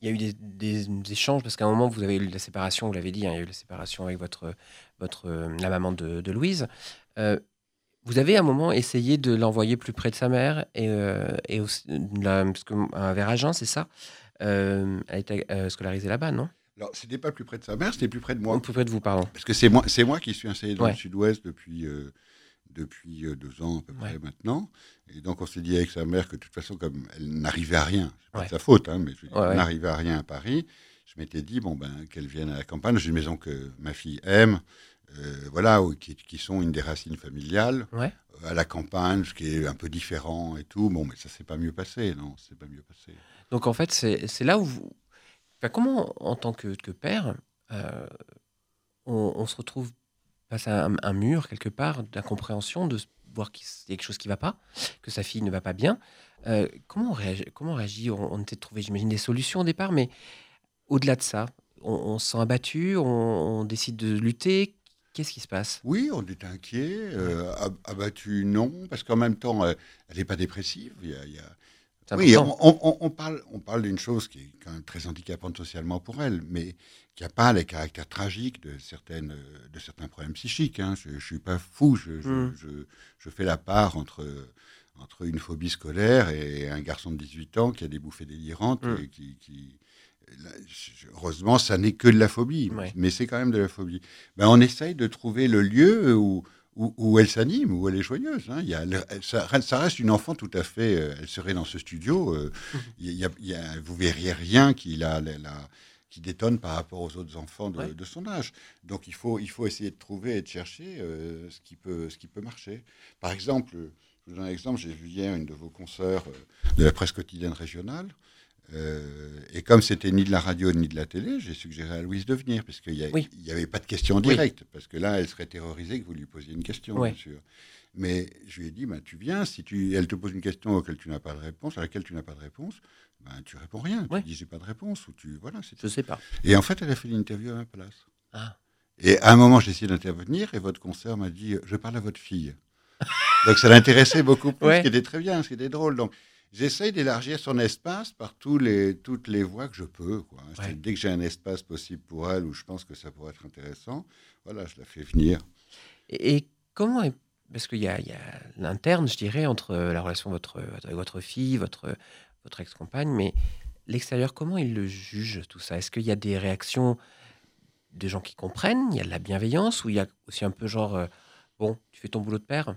[SPEAKER 3] il y a eu des, des échanges parce qu'à un moment vous avez eu la séparation, vous l'avez dit, hein, il y a eu la séparation avec votre votre euh, la maman de, de Louise. Euh, vous avez à un moment essayé de l'envoyer plus près de sa mère et, euh, et aussi, parce que Agen, c'est ça. Euh, elle était euh, scolarisée là-bas, non?
[SPEAKER 4] Alors c'était pas plus près de sa mère, c'était plus près de moi.
[SPEAKER 3] Plus près de vous, pardon.
[SPEAKER 4] Parce que c'est moi, c'est moi qui suis installé dans
[SPEAKER 3] Ouais.
[SPEAKER 4] le sud-ouest depuis, euh, depuis euh, deux ans à peu près
[SPEAKER 3] Ouais.
[SPEAKER 4] maintenant. Et donc on s'est dit avec sa mère que de toute façon, comme elle n'arrivait à rien, c'est pas
[SPEAKER 3] Ouais.
[SPEAKER 4] de sa faute, hein, mais je n'arrivait à rien à Paris, je m'étais dit, bon, ben, qu'elle vienne à la campagne. J'ai une maison que ma fille aime, euh, voilà, qui, qui sont une des racines familiales,
[SPEAKER 3] Ouais.
[SPEAKER 4] euh, à la campagne, ce qui est un peu différent et tout. Bon, mais ça s'est pas mieux passé, non, c'est pas mieux passé.
[SPEAKER 3] Donc en fait, c'est là où vous. Enfin, comment, en tant que, que père, euh, on, on se retrouve face à un, un mur, quelque part, d'incompréhension, de voir qu'il y a quelque chose qui ne va pas, que sa fille ne va pas bien Euh, Comment on réagit, comment on, réagit? On, on était de trouver, j'imagine, des solutions au départ, mais au-delà de ça, on, on se sent abattu, on décide de lutter. Qu'est-ce qui se passe?
[SPEAKER 4] Oui, on est inquiet, euh, ab- abattu, non, parce qu'en même temps, euh, elle n'est pas dépressive. Il y a- il y a-
[SPEAKER 3] C'est
[SPEAKER 4] Oui, on, on- on parle, on parle d'une chose qui est quand même très handicapante socialement pour elle, mais qui n'a pas les caractères tragiques de, certaines, euh, de certains problèmes psychiques. hein. Je ne suis pas fou, je, je-
[SPEAKER 3] Mm.
[SPEAKER 4] je- je fais la part entre, entre une phobie scolaire et un garçon de 18 ans qui a des bouffées délirantes.
[SPEAKER 3] Mm.
[SPEAKER 4] Et qui, qui- heureusement, ça n'est que de la phobie,
[SPEAKER 3] Ouais.
[SPEAKER 4] mais c'est quand même de la phobie. Ben, on essaye de trouver le lieu où, où, où elle s'anime, où elle est joyeuse. hein. Il y a, le- elle- ça, reste- ça reste une enfant tout à fait. euh, elle serait dans ce studio. euh, il y a, il y a- vous verriez rien qui, la, la- la- qui détonne par rapport aux autres enfants de,
[SPEAKER 3] Ouais.
[SPEAKER 4] de son âge. Donc il faut, il faut essayer de trouver et de chercher euh, ce, qui peut, ce qui peut marcher. Par exemple, je vous donne un exemple, j'ai vu hier une de vos consoeurs euh, de la presse quotidienne régionale. Euh, et comme c'était ni de la radio ni de la télé, j'ai suggéré à Louise de venir, parce qu'il n'y
[SPEAKER 3] Oui.
[SPEAKER 4] avait pas de question directe, parce que là, elle serait terrorisée que vous lui posiez une question, bien sûr. Mais je lui ai dit, ben, tu viens, si tu, elle te pose une question auquel tu n'as pas de réponse, à laquelle tu n'as pas de réponse, ben, tu réponds rien. Tu dis, j'ai pas de réponse, ou tu, voilà, c'est
[SPEAKER 3] Je
[SPEAKER 4] tout.
[SPEAKER 3] sais pas.
[SPEAKER 4] Et en fait, elle a fait l'interview à ma place.
[SPEAKER 3] Ah.
[SPEAKER 4] Et à un moment, j'ai essayé d'intervenir, et votre concert m'a dit, je parle à votre fille. Donc ça l'intéressait beaucoup plus,
[SPEAKER 3] Ouais.
[SPEAKER 4] ce qui était très bien, ce qui était drôle. Donc j'essaye d'élargir son espace par tous les, toutes les voies que je peux. Quoi.
[SPEAKER 3] Ouais.
[SPEAKER 4] Dès que j'ai un espace possible pour elle où je pense que ça pourrait être intéressant, voilà, je la fais venir.
[SPEAKER 3] Et, et comment est- Parce qu'il y a, il y a l'interne, je dirais, entre la relation votre, avec votre fille, votre, votre ex-compagne, mais l'extérieur, comment il le juge tout ça? Est-ce qu'il y a des réactions de gens qui comprennent? Il y a de la bienveillance Ou il y a aussi un peu genre, euh, bon, tu fais ton boulot de père?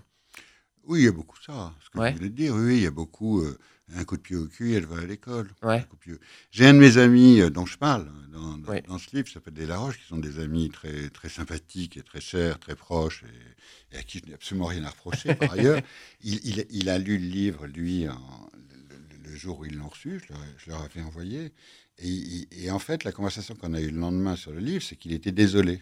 [SPEAKER 4] Oui, il y a beaucoup ça, ce que
[SPEAKER 3] Ouais.
[SPEAKER 4] venez de dire. Oui, il y a beaucoup. euh, un coup de pied au cul, elle va à l'école.
[SPEAKER 3] Ouais.
[SPEAKER 4] J'ai un de mes amis euh, dont je parle hein, dans, dans-
[SPEAKER 3] Ouais.
[SPEAKER 4] dans ce livre, qui s'appelle Des Laroches, qui sont des amis très, très sympathiques et très chers, très proches, et, et à qui je n'ai absolument rien à reprocher par ailleurs. Il, il- il a lu le livre, lui, en- le, jour où ils l'ont reçu, je leur, ai- je leur avais envoyé. Et en fait, la conversation qu'on a eue le lendemain sur le livre, c'est qu'il était désolé.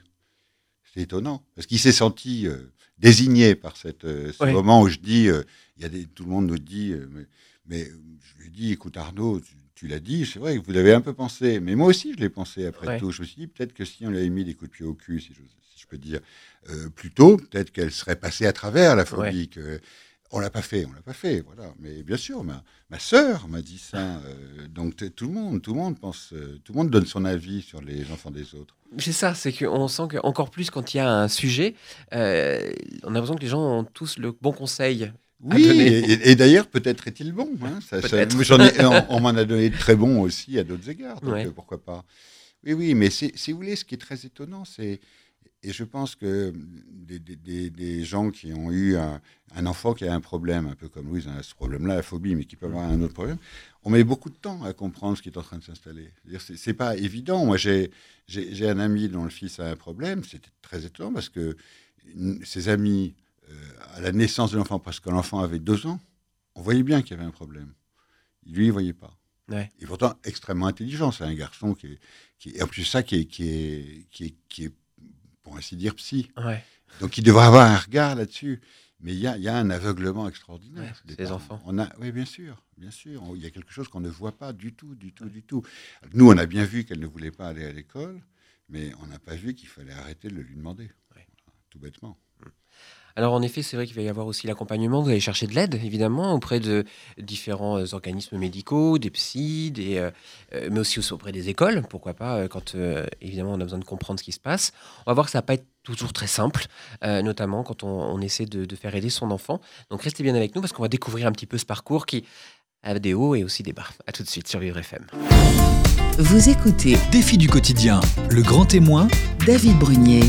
[SPEAKER 4] C'est étonnant, parce qu'il s'est senti euh, désigné par cette, euh, ce
[SPEAKER 3] Ouais.
[SPEAKER 4] moment où je dis, euh, y a des, tout le monde nous dit, mais, mais je lui ai dit, écoute Arnaud, tu, tu l'as dit, c'est vrai que vous l'avez un peu pensé, mais moi aussi je l'ai pensé après
[SPEAKER 3] Ouais.
[SPEAKER 4] tout. Je me suis dit, peut-être que si on lui avait mis des coups de pied au cul, si je, si je peux dire, plus tôt, peut-être qu'elle serait passée à travers la phobie. Que, on l'a pas fait, on l'a pas fait, voilà. Mais bien sûr, ma, ma sœur m'a dit ça. donc tout le monde, tout le monde pense, tout le monde donne son avis sur les enfants des autres.
[SPEAKER 3] C'est ça, c'est qu'on sent qu'encore plus quand il y a un sujet, euh, on a l'impression que les gens ont tous le bon conseil. À
[SPEAKER 4] Oui,
[SPEAKER 3] donner.
[SPEAKER 4] et, et d'ailleurs, peut-être est-il bon. hein, ça- ça- ai- on on m'en a donné de très bons aussi à d'autres égards, donc
[SPEAKER 3] Ouais.
[SPEAKER 4] euh, pourquoi pas. Oui, oui, mais si vous voulez, ce qui est très étonnant, c'est et je pense que des, des, des, gens qui ont eu un, un, enfant qui a un problème, un peu comme Louise a ce problème-là, la phobie, mais qui peut avoir un autre problème, on met beaucoup de temps à comprendre ce qui est en train de s'installer. C'est pas évident. Moi, j'ai un ami dont le fils a un problème. C'était très étonnant parce que ses amis, euh, à la naissance de l'enfant, parce que l'enfant avait deux ans, on voyait bien qu'il y avait un problème. Lui, il ne voyait pas.
[SPEAKER 3] Ouais.
[SPEAKER 4] Et pourtant, extrêmement intelligent. C'est un garçon qui est, qui est, en plus ça, qui est, qui est, qui est, qui est pour ainsi dire, psy.
[SPEAKER 3] Ouais.
[SPEAKER 4] Donc il devrait avoir un regard là-dessus. Mais il y a, y a, un aveuglement extraordinaire.
[SPEAKER 3] Ouais, des enfants.
[SPEAKER 4] On a, oui, bien sûr, bien sûr. Il y a quelque chose qu'on ne voit pas du tout, du tout, ouais. du tout. Nous, on a bien vu qu'elle ne voulait pas aller à l'école, mais on n'a pas vu qu'il fallait arrêter de le lui demander. Tout bêtement.
[SPEAKER 3] Alors en effet, c'est vrai qu'il va y avoir aussi l'accompagnement. Vous allez chercher de l'aide, évidemment, auprès de différents euh, organismes médicaux, des psys, des, euh, mais aussi auprès des écoles, pourquoi pas, quand euh, évidemment on a besoin de comprendre ce qui se passe. On va voir que ça va pas être toujours très simple, euh, notamment quand on, on essaie de, de, faire aider son enfant. Donc restez bien avec nous parce qu'on va découvrir un petit peu ce parcours qui a des hauts et aussi des bas. A tout de suite sur Vivre FM.
[SPEAKER 1] Vous écoutez
[SPEAKER 2] Défi du quotidien, le grand témoin,
[SPEAKER 1] David Brunier.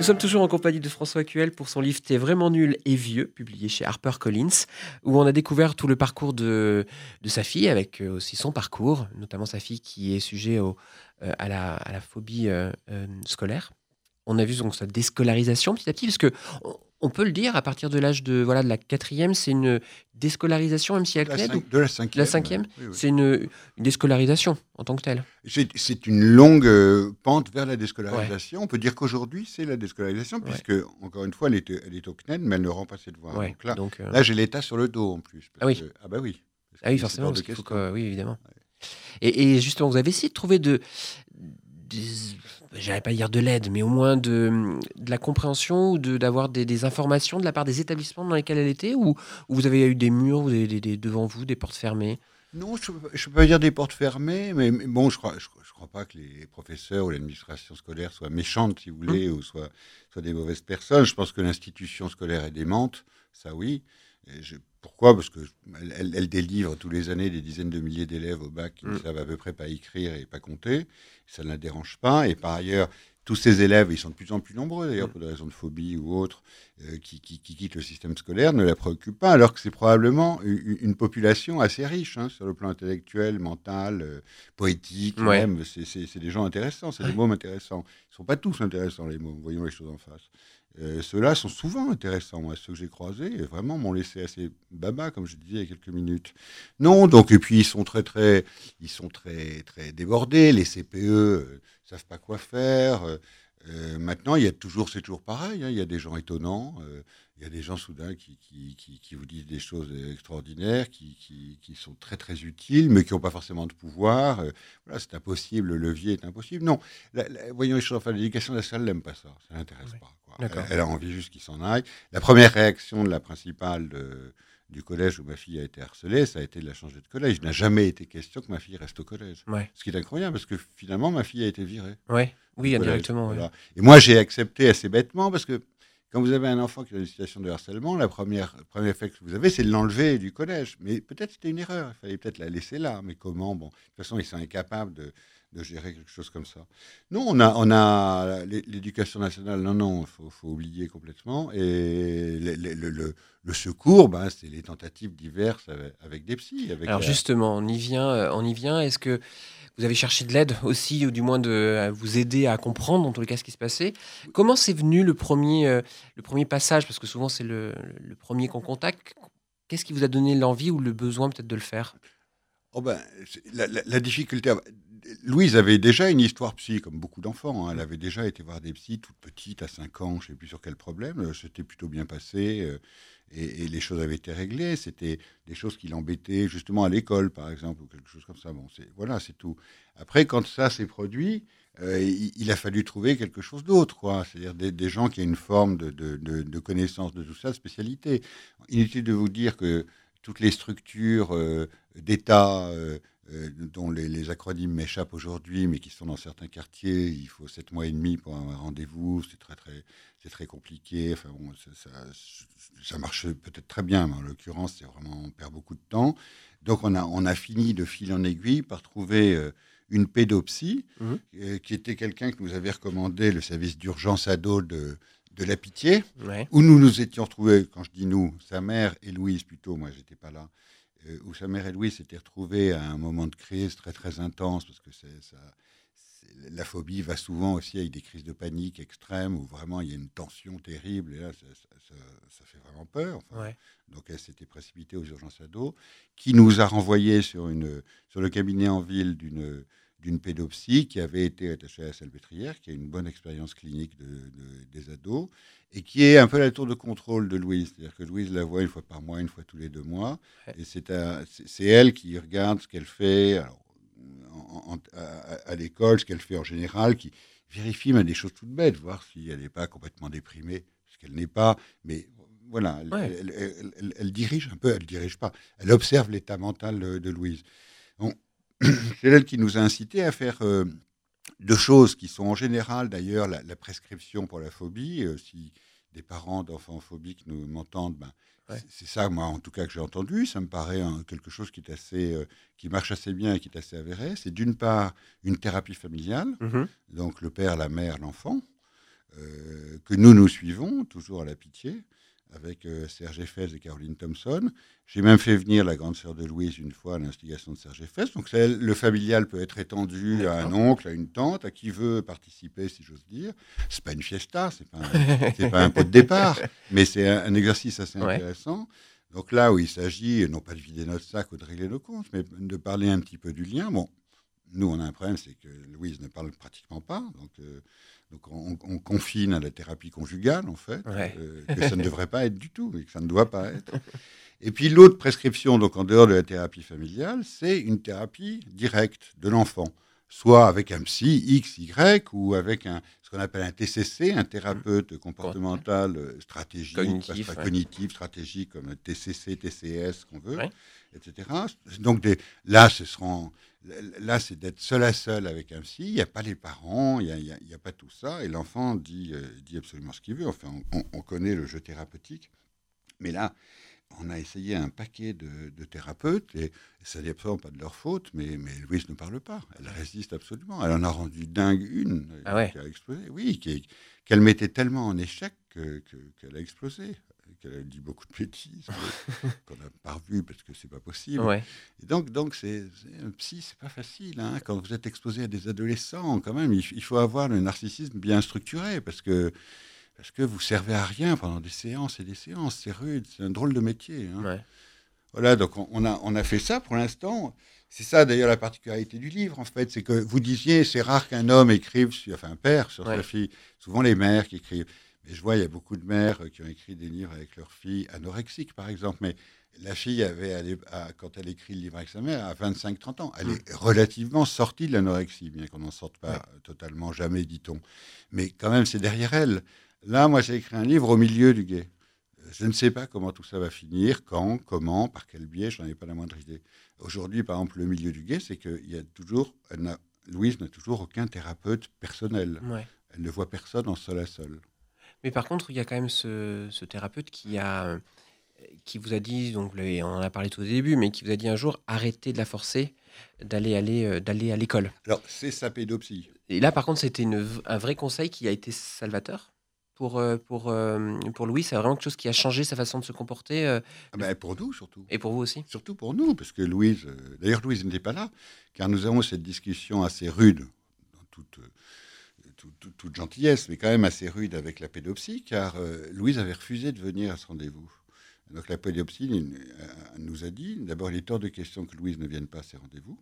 [SPEAKER 3] Nous sommes toujours en compagnie de François Cuel pour son livre T'es vraiment nul et vieux, publié chez HarperCollins, où on a découvert tout le parcours de, sa fille, avec aussi son parcours, notamment sa fille qui est sujet euh, à, la, phobie euh, euh, scolaire. On a vu donc sa déscolarisation petit à petit, parce que on peut le dire, à partir de l'âge de, voilà, de la quatrième, c'est une déscolarisation, même si elle
[SPEAKER 4] plaide.
[SPEAKER 3] Ou...
[SPEAKER 4] De la cinquième.
[SPEAKER 3] La cinquième,
[SPEAKER 4] oui, oui.
[SPEAKER 3] c'est une, une, déscolarisation en tant que telle.
[SPEAKER 4] C'est une longue euh, pente vers la déscolarisation. Ouais. On peut dire qu'aujourd'hui, c'est la déscolarisation, ouais. puisque, encore une fois, elle est, elle est au CNED, mais elle ne rend pas ses devoirs.
[SPEAKER 3] Ouais.
[SPEAKER 4] Donc là,
[SPEAKER 3] Donc, euh...
[SPEAKER 4] là j'ai l'État sur le dos en plus.
[SPEAKER 3] Ah oui.
[SPEAKER 4] Que, ah bah oui.
[SPEAKER 3] Ah oui, forcément. Parce faut que, oui, évidemment. Et, et, justement, vous avez essayé de trouver de, j'allais pas dire de l'aide, mais au moins de, de la compréhension ou d'avoir de, des, des, informations de la part des établissements dans lesquels elle était ou, ou vous avez eu des murs des, des, devant vous, des portes fermées?
[SPEAKER 4] Non, je ne peux pas dire des portes fermées, mais, mais bon, je ne crois, je, je, crois pas que les professeurs ou l'administration scolaire soient méchantes, si vous voulez, mmh. ou soient, soient des mauvaises personnes. Je pense que l'institution scolaire est démente, ça oui. Je, pourquoi? Parce qu'elle elle, elle délivre tous les années des dizaines de milliers d'élèves au bac qui mmh. ne savent à peu près pas écrire et pas compter. Ça ne la dérange pas. Et par ailleurs, tous ces élèves, ils sont de plus en plus nombreux d'ailleurs, mmh. pour des raisons de phobie ou autres, euh, qui, qui, qui, quittent le système scolaire, ne la préoccupent pas, alors que c'est probablement une, une, population assez riche hein, sur le plan intellectuel, mental, euh, poétique,
[SPEAKER 3] ouais.
[SPEAKER 4] même. C'est des gens intéressants, c'est ouais. des mômes intéressants. Ils ne sont pas tous intéressants, les mômes, voyons les choses en face. Euh, Ceux-là sont souvent intéressants. Moi, ceux que j'ai croisés, vraiment, m'ont laissé assez baba, comme je disais il y a quelques minutes. Non, donc, et puis, ils sont très, très, ils sont très, très débordés. Les CPE euh, savent pas quoi faire. Euh, maintenant, il y a toujours, c'est toujours pareil. Hein, il y a des gens étonnants. Il y a des gens soudain qui, qui, qui, qui, vous disent des choses extraordinaires, qui, sont très très utiles, mais qui n'ont pas forcément de pouvoir. Euh, voilà, c'est impossible, le levier est impossible. Non, la, la, voyons les choses. Enfin, l'éducation nationale n'aime pas ça. Ça l'intéresse oui. pas. Elle, elle, a envie juste qu'il s'en aille. La première réaction de la principale de, du collège où ma fille a été harcelée, ça a été de la changer de collège. Il n'a jamais été question que ma fille reste au collège.
[SPEAKER 3] Ouais.
[SPEAKER 4] Ce qui est incroyable, parce que finalement, ma fille a été virée.
[SPEAKER 3] Ouais. Oui, indirectement.
[SPEAKER 4] Voilà. Ouais. Et moi, j'ai accepté assez bêtement, parce que quand vous avez un enfant qui est dans une situation de harcèlement, la première, le premier effet que vous avez, c'est de l'enlever du collège. Mais peut-être c'était une erreur, il fallait peut-être la laisser là. Mais comment? Bon, de toute façon, ils sont incapables de, de gérer quelque chose comme ça. Non, on a, on a l'éducation nationale, non, non, il faut, faut, oublier complètement. Et le, le, le, le secours, ben, c'est les tentatives diverses avec, avec des psys. Avec
[SPEAKER 3] Alors
[SPEAKER 4] la...
[SPEAKER 3] justement, on y vient. On y vient. Est-ce que vous avez cherché de l'aide aussi, ou du moins de vous aider à comprendre, en tous les cas, ce qui se passait Comment c'est venu le premier, euh, le premier passage? Parce que souvent, c'est le, premier qu'on contacte. Qu'est-ce qui vous a donné l'envie ou le besoin peut-être de le faire?
[SPEAKER 4] Oh ben, la, difficulté. Louise avait déjà une histoire psy, comme beaucoup d'enfants. Hein. Elle avait déjà été voir des psys toute petite, à 5 ans, je ne sais plus sur quel problème. C'était plutôt bien passé euh, et, les choses avaient été réglées. C'était des choses qui l'embêtaient, justement à l'école, par exemple, ou quelque chose comme ça. Bon, voilà, c'est tout. Après, quand ça s'est produit, euh, il, a fallu trouver quelque chose d'autre, quoi. C'est-à-dire des, gens qui aient une forme de, connaissance de tout ça, de spécialité. Inutile de vous dire que toutes les structures euh, d'État euh, dont les, les acronymes m'échappent aujourd'hui, mais qui sont dans certains quartiers, il faut sept mois et demi pour un rendez-vous, c'est très très c'est très compliqué. Enfin bon, ça, marche peut-être très bien, mais en l'occurrence, c'est vraiment on perd beaucoup de temps. Donc on a on a fini de fil en aiguille par trouver euh, une pédopsie,
[SPEAKER 3] Mhm.
[SPEAKER 4] euh, qui était quelqu'un que nous avait recommandé le service d'urgence ado de, de la Pitié,
[SPEAKER 3] Ouais.
[SPEAKER 4] où nous nous étions retrouvés, quand je dis nous, sa mère et Louise plutôt, moi j'étais pas là, euh, où sa mère et Louise s'étaient retrouvés à un moment de crise très très intense, parce que ça. La phobie va souvent aussi avec des crises de panique extrêmes où vraiment il y a une tension terrible et là ça, ça- ça- ça fait vraiment peur. Enfin,
[SPEAKER 3] Ouais.
[SPEAKER 4] donc elle s'était précipitée aux urgences ados, qui nous a renvoyés sur, une, sur le cabinet en ville d'une d'une pédopsie qui avait été attachée à la Salpêtrière, qui a une bonne expérience clinique de, de- des ados, et qui est un peu la tour de contrôle de Louise. C'est-à-dire que Louise la voit une fois par mois, une fois tous les deux mois, et c'est elle qui regarde ce qu'elle fait alors, en- en- à, l'école, ce qu'elle fait en général, qui vérifie même des choses toutes bêtes, voir si elle n'est pas complètement déprimée, ce qu'elle n'est pas, mais voilà, elle,
[SPEAKER 3] Ouais.
[SPEAKER 4] elle- elle- elle- elle dirige un peu, elle dirige pas, elle observe l'état mental de, Louise. c'est elle qui nous a incité à faire euh, deux choses qui sont en général d'ailleurs la, la prescription pour la phobie. euh, si des parents d'enfants phobiques nous m'entendent, ben,
[SPEAKER 3] Ouais.
[SPEAKER 4] c'est- ça moi en tout cas que j'ai entendu. Ça me paraît hein, quelque chose qui est assez, euh, qui marche assez bien et qui est assez avéré. C'est d'une part une thérapie familiale,
[SPEAKER 3] Mhm.
[SPEAKER 4] donc le père, la mère, l'enfant, que nous nous suivons toujours à la pitié avec euh, Serge Effès et Caroline Thompson. J'ai même fait venir la grande sœur de Louise une fois à l'instigation de Serge Effès. Donc le familial peut être étendu à un oncle, à une tante, à qui veut participer, si j'ose dire. C'est pas une fiesta, c'est pas un, pas un pot de départ, mais c'est un, un exercice assez
[SPEAKER 3] Ouais.
[SPEAKER 4] intéressant. Donc là où il s'agit, non pas de vider notre sac ou de régler nos comptes, mais de parler un petit peu du lien. Bon, nous, on a un problème, c'est que Louise ne parle pratiquement pas. Donc, euh, donc on, on confine à la thérapie conjugale, en fait,
[SPEAKER 3] Ouais.
[SPEAKER 4] euh, que ça ne devrait pas être du tout et que ça ne doit pas être. Et puis l'autre prescription, donc en dehors de la thérapie familiale, c'est une thérapie directe de l'enfant, soit avec un psy X, Y, ou avec un, ce qu'on appelle un TCC, un thérapeute comportemental euh, stratégique,
[SPEAKER 3] Cognitif, ouais.
[SPEAKER 4] cognitif, stratégique, comme TCC, TCS, qu'on veut,
[SPEAKER 3] Ouais.
[SPEAKER 4] Etc. Donc des, là, ce seront, là, c'est d'être seul à seul avec un psy. Il n'y a pas les parents, il n'y a, pas tout ça, et l'enfant dit, euh, dit absolument ce qu'il veut. Enfin, on, on- on connaît le jeu thérapeutique, mais là, on a essayé un paquet de, de thérapeutes, et ça n'est absolument pas de leur faute, mais, mais Louise ne parle pas. Elle résiste absolument. Elle en a rendu dingue une
[SPEAKER 3] Ah ouais.
[SPEAKER 4] qui a explosé. Oui, qu'elle mettait tellement en échec que- que- qu'elle a explosé. Qu'elle a dit beaucoup de bêtises qu'on n'a pas revues parce que c'est pas possible.
[SPEAKER 3] Ouais.
[SPEAKER 4] Et donc, donc c'est, c'est- un psy, c'est pas facile. hein. Quand vous êtes exposé à des adolescents, quand même, il, il faut avoir le narcissisme bien structuré parce que, parce que vous servez à rien pendant des séances et des séances. C'est rude, c'est un drôle de métier. hein.
[SPEAKER 3] Ouais.
[SPEAKER 4] Voilà, donc on, on a, on a fait ça pour l'instant. C'est ça d'ailleurs la particularité du livre, en fait. C'est que vous disiez, c'est rare qu'un homme écrive, sur, enfin un père sur
[SPEAKER 3] Ouais.
[SPEAKER 4] sa fille. Souvent les mères qui écrivent. Mais je vois, il y a beaucoup de mères euh, qui ont écrit des livres avec leur fille anorexique, par exemple. Mais la fille avait, à- quand elle écrit le livre avec sa mère, à 25-30 ans. Elle
[SPEAKER 3] Mm.
[SPEAKER 4] est relativement sortie de l'anorexie, bien qu'on n'en sorte pas
[SPEAKER 3] Ouais.
[SPEAKER 4] totalement jamais, dit-on. Mais quand même, c'est derrière elle. Là, moi, j'ai écrit un livre au milieu du guet. Euh, Je ne sais pas comment tout ça va finir, quand, comment, par quel biais, je n'en ai pas la moindre idée. Aujourd'hui, par exemple, le milieu du guet, c'est qu'il y a toujours, elle Louise n'a toujours aucun thérapeute personnel.
[SPEAKER 3] Ouais.
[SPEAKER 4] Elle ne voit personne en seul à seul.
[SPEAKER 3] Mais par contre, il y a quand même ce, ce thérapeute qui a euh, qui vous a dit, donc on en a parlé tout au début, mais qui vous a dit un jour arrêtez de la forcer d'aller aller euh, d'aller à l'école.
[SPEAKER 4] Alors, c'est sa pédopsie.
[SPEAKER 3] Et là, par contre, c'était un vrai conseil qui a été salvateur pour euh, pour pour Louis. C'est vraiment quelque chose qui a changé sa façon de se comporter
[SPEAKER 4] Ah ben, pour nous, surtout.
[SPEAKER 3] et pour vous aussi.
[SPEAKER 4] Surtout pour nous, parce que Louise, d'ailleurs Louise n'était pas là, car nous avons cette discussion assez rude, dans toute, toute, gentillesse, mais quand même assez rude avec la pédopsie, car euh, Louise avait refusé de venir à ce rendez-vous. Donc la pédopsie euh, nous a dit, d'abord il est hors de question que Louise ne vienne pas à ces rendez-vous,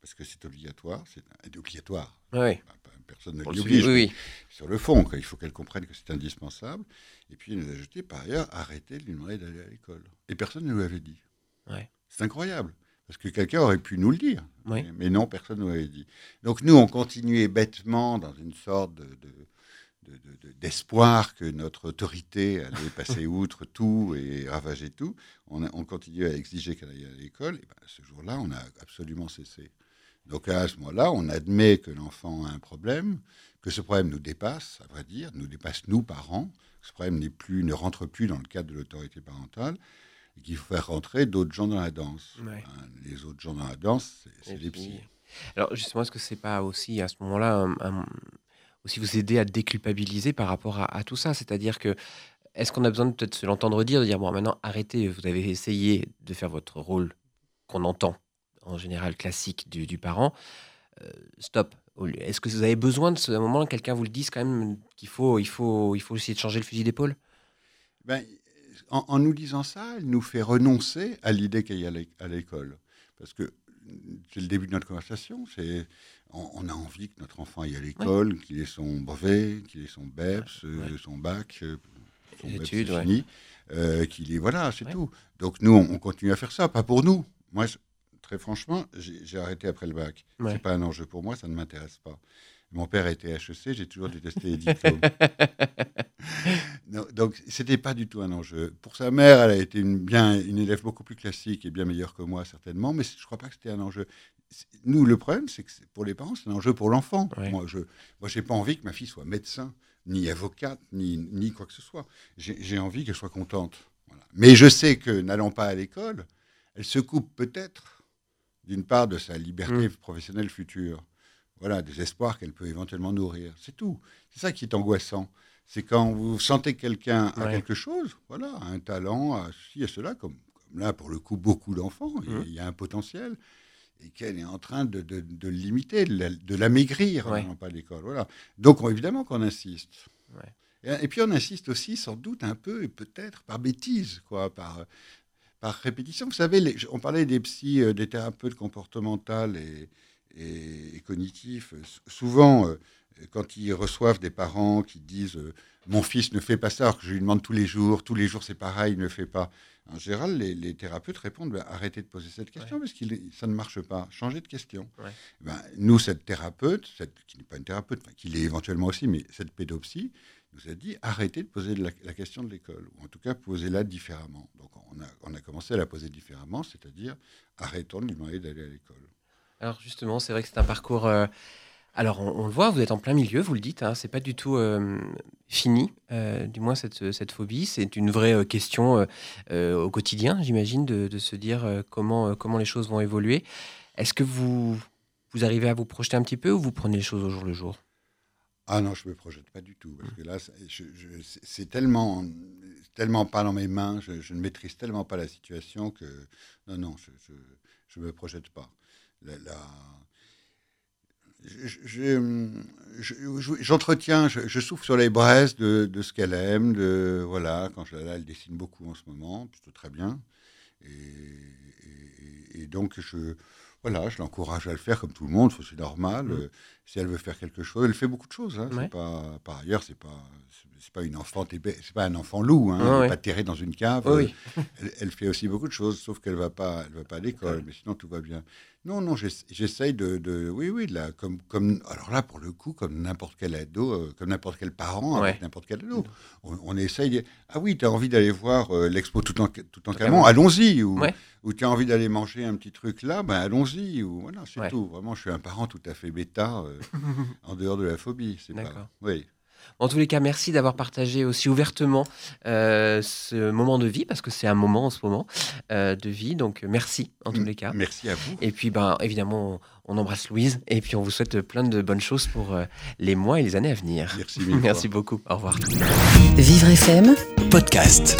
[SPEAKER 4] parce que c'est obligatoire, c'est obligatoire. Enfin, pas- personne ne
[SPEAKER 3] Pour le
[SPEAKER 4] l'y
[SPEAKER 3] suivi,
[SPEAKER 4] oblige,
[SPEAKER 3] oui, oui.
[SPEAKER 4] sur le fond, quoi. il faut qu'elle comprenne que c'est indispensable. Et puis il nous a ajouté, par ailleurs, arrêtez de lui demander d'aller à l'école. Et personne ne lui avait dit.
[SPEAKER 3] Ouais.
[SPEAKER 4] C'est incroyable. Parce que quelqu'un aurait pu nous le dire.
[SPEAKER 3] Oui.
[SPEAKER 4] Mais, mais non, personne ne l'avait dit. Donc nous, on continuait bêtement dans une sorte de, de- de- de- de- d'espoir que notre autorité allait passer outre tout et ravager tout. On, a- on continuait à exiger qu'elle aille à l'école. Et ben, ce jour-là, on a absolument cessé. Donc à ce moment-là, on admet que l'enfant a un problème, que ce problème nous dépasse, à vrai dire, nous dépasse nous, parents. Ce problème n'est plus, ne rentre plus dans le cadre de l'autorité parentale et qu'il faut faire rentrer d'autres gens dans la danse.
[SPEAKER 3] Ouais.
[SPEAKER 4] Hein, les autres gens dans la danse, c'est, les psys.
[SPEAKER 3] Alors justement, est-ce que c'est pas aussi à ce moment-là un- un- aussi vous aider à déculpabiliser par rapport à, à tout ça? C'est-à-dire que est-ce qu'on a besoin de peut-être se l'entendre dire, de dire bon maintenant arrêtez, vous avez essayé de faire votre rôle qu'on entend en général classique du, du parent, euh, stop. Est-ce que vous avez besoin de ce à un moment quelqu'un vous le dise quand même qu'il faut il faut il faut essayer de changer le fusil d'épaule?
[SPEAKER 4] Ben, en, en nous disant ça, elle nous fait renoncer à l'idée qu'il y a à l'é- à l'école. Parce que c'est le début de notre conversation. C'est, on, on a envie que notre enfant aille à l'école, qu'il ait son brevet, qu'il ait son BEPS, euh,
[SPEAKER 3] Ouais.
[SPEAKER 4] son bac, euh, son BEPS c'est
[SPEAKER 3] ouais.
[SPEAKER 4] fini, euh, qu'il est voilà, c'est
[SPEAKER 3] Ouais.
[SPEAKER 4] tout. Donc nous, on, on continue à faire ça, pas pour nous. Moi, très franchement, j'ai arrêté après le bac. C'est pas un enjeu pour moi, ça ne m'intéresse pas. Mon père était HEC, j'ai toujours détesté les diplômes. Non, donc, c'était pas du tout un enjeu. Pour sa mère, elle a été une, bien, une élève beaucoup plus classique et bien meilleure que moi, certainement, mais je crois pas que c'était un enjeu. Nous, le problème, c'est que pour les parents, c'est un enjeu pour l'enfant.
[SPEAKER 3] Ouais.
[SPEAKER 4] Moi, je j'ai pas envie que ma fille soit médecin, ni avocate, ni, ni quoi que ce soit. J'ai envie qu'elle soit contente. Voilà. Mais je sais que n'allant pas à l'école, elle se coupe peut-être d'une part de sa liberté professionnelle future. Voilà, des espoirs qu'elle peut éventuellement nourrir. C'est tout. C'est ça qui est angoissant. C'est quand vous sentez que quelqu'un a
[SPEAKER 3] Ouais.
[SPEAKER 4] quelque chose, voilà, un talent, a ceci et cela, comme, comme là, pour le coup, beaucoup d'enfants, il y a-
[SPEAKER 3] Mhm.
[SPEAKER 4] il y a un potentiel, et qu'elle est en train de, de- de le limiter, de la- de l'amaigrir
[SPEAKER 3] Ouais.
[SPEAKER 4] pas à l'école. Voilà. Donc, on- évidemment qu'on insiste.
[SPEAKER 3] Ouais.
[SPEAKER 4] Et, et puis, on insiste aussi, sans doute, un peu, et peut-être par bêtise, quoi, par, par répétition. Vous savez, les- on parlait des psys, euh, des thérapeutes comportementaux et, et, et cognitifs. S- Souvent, euh, quand ils reçoivent des parents qui disent euh, Mon fils ne fait pas ça, alors que je lui demande tous les jours, tous les jours c'est pareil, il ne fait pas. En général, les, les thérapeutes répondent Ben, Arrêtez de poser cette question parce que ça ne marche pas. Changez de question.
[SPEAKER 3] Ouais.
[SPEAKER 4] Ben, nous, cette thérapeute, cette, qui n'est pas une thérapeute, enfin, qui l'est éventuellement aussi, mais cette pédopsie, nous a dit arrêtez de poser la, la question de l'école, ou en tout cas posez-la différemment. Donc on a, on a commencé à la poser différemment, c'est-à-dire arrêtons de lui demander d'aller à l'école.
[SPEAKER 3] Alors justement, c'est vrai que c'est un parcours. euh, alors on, on le voit, vous êtes en plein milieu, vous le dites. Hein, c'est pas du tout euh, fini, euh, du moins cette, cette phobie. C'est une vraie question au quotidien, j'imagine, de, de se dire comment comment les choses vont évoluer. Est-ce que vous vous arrivez à vous projeter un petit peu ou vous prenez les choses au jour le jour?
[SPEAKER 4] Ah non, je ne me projette pas du tout, parce que là, c'est c'est tellement, tellement pas dans mes mains, je, je ne maîtrise tellement pas la situation que non, non, je ne me projette pas. La- la- je- je- je- je- J'entretiens, je, je souffle sur les braises de, de ce qu'elle aime, de voilà, quand je, là, elle dessine beaucoup en ce moment, plutôt très bien, et, et- et donc je, voilà, je l'encourage à le faire comme tout le monde, c'est normal.
[SPEAKER 3] Mm.
[SPEAKER 4] Si elle veut faire quelque chose, elle fait beaucoup de choses. Hein,
[SPEAKER 3] Ouais.
[SPEAKER 4] pas, par ailleurs, c'est pas, c'est- pas une enfant, c'est pas un enfant loup, hein, est
[SPEAKER 3] ouais.
[SPEAKER 4] pas terrée dans une cave.
[SPEAKER 3] Oui,
[SPEAKER 4] Euh, elle, elle fait aussi beaucoup de choses, sauf qu'elle va pas, elle va pas à l'école, mais sinon tout va bien. Non, non, j'ess- j'essaye de, de- oui, oui, de la- comme, comme, alors là pour le coup, comme n'importe quel ado, euh, comme n'importe quel parent avec n'importe quel ado, on, on essaye. de- ah oui, tu as envie d'aller voir euh, l'expo tout en, tout en. Camon, allons-y. Ou,
[SPEAKER 3] Ouais.
[SPEAKER 4] ou tu as envie d'aller manger un petit truc là, ben allons-y. Ou voilà, c'est
[SPEAKER 3] Ouais.
[SPEAKER 4] tout. Vraiment, je suis un parent tout à fait bêta euh, en dehors de la phobie. C'est
[SPEAKER 3] D'accord.
[SPEAKER 4] pas. Oui.
[SPEAKER 3] En tous les cas, merci d'avoir partagé aussi ouvertement euh, ce moment de vie, parce que c'est un moment en ce moment euh, de vie. Donc merci en tous les cas.
[SPEAKER 4] Merci à vous.
[SPEAKER 3] Et puis, ben, évidemment, on, on embrasse Louise et puis on vous souhaite plein de bonnes choses pour euh, les mois et les années à venir.
[SPEAKER 4] Merci mille fois.
[SPEAKER 3] Merci beaucoup. Au revoir.
[SPEAKER 1] Vivre FM
[SPEAKER 2] Podcast.